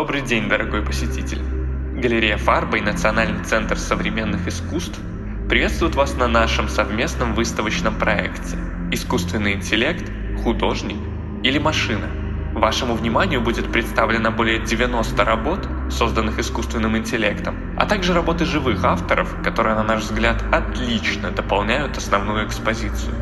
Добрый день, дорогой посетитель. Галерея «Фарба» и Национальный центр современных искусств приветствуют вас на нашем совместном выставочном проекте «Искусственный интеллект, художник или машина». Вашему вниманию будет представлено более 90 работ, созданных искусственным интеллектом, а также работы живых авторов, которые, на наш взгляд, отлично дополняют основную экспозицию.